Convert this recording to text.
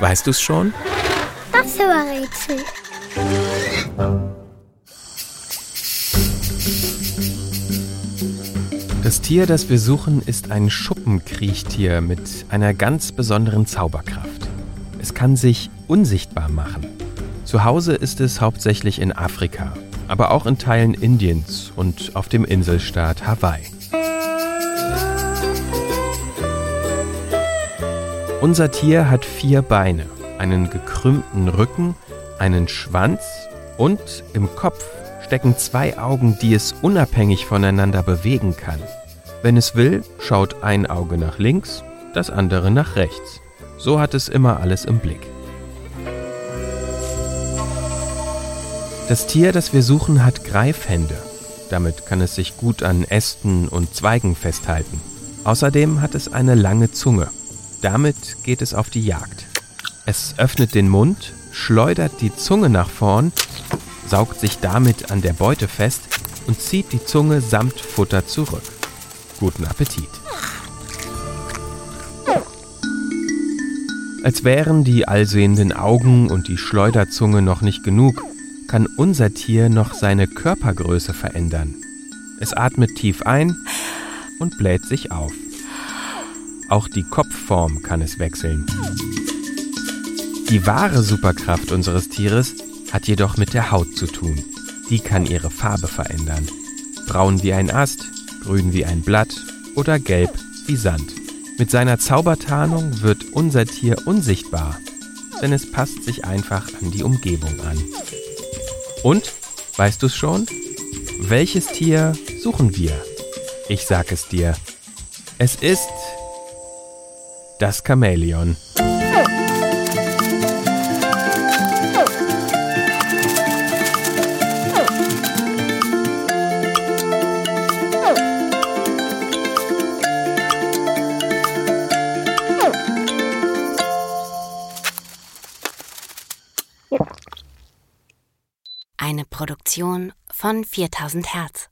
Weißt du's schon? Das war Rätsel. Das Tier, das wir suchen, ist ein Schuppenkriechtier mit einer ganz besonderen Zauberkraft. Es kann sich unsichtbar machen. Zu Hause ist es hauptsächlich in Afrika, aber auch in Teilen Indiens und auf dem Inselstaat Hawaii. Unser Tier hat vier Beine, einen gekrümmten Rücken, einen Schwanz und im Kopf stecken zwei Augen, die es unabhängig voneinander bewegen kann. Wenn es will, schaut ein Auge nach links, das andere nach rechts. So hat es immer alles im Blick. Das Tier, das wir suchen, hat Greifhände. Damit kann es sich gut an Ästen und Zweigen festhalten. Außerdem hat es eine lange Zunge. Damit geht es auf die Jagd. Es öffnet den Mund, schleudert die Zunge nach vorn, saugt sich damit an der Beute fest und zieht die Zunge samt Futter zurück. Guten Appetit. Als wären die allsehenden Augen und die Schleuderzunge noch nicht genug, kann unser Tier noch seine Körpergröße verändern. Es atmet tief ein und bläht sich auf. Auch die Kopfform kann es wechseln. Die wahre Superkraft unseres Tieres hat jedoch mit der Haut zu tun. Die kann ihre Farbe verändern. Braun wie ein Ast, grün wie ein Blatt oder gelb wie Sand. Mit seiner Zaubertarnung wird unser Tier unsichtbar, denn es passt sich einfach an die Umgebung an. Und, weißt du's schon? Welches Tier suchen wir? Ich sag es dir. Es ist das Chamäleon. Eine Produktion von 4000 Hertz.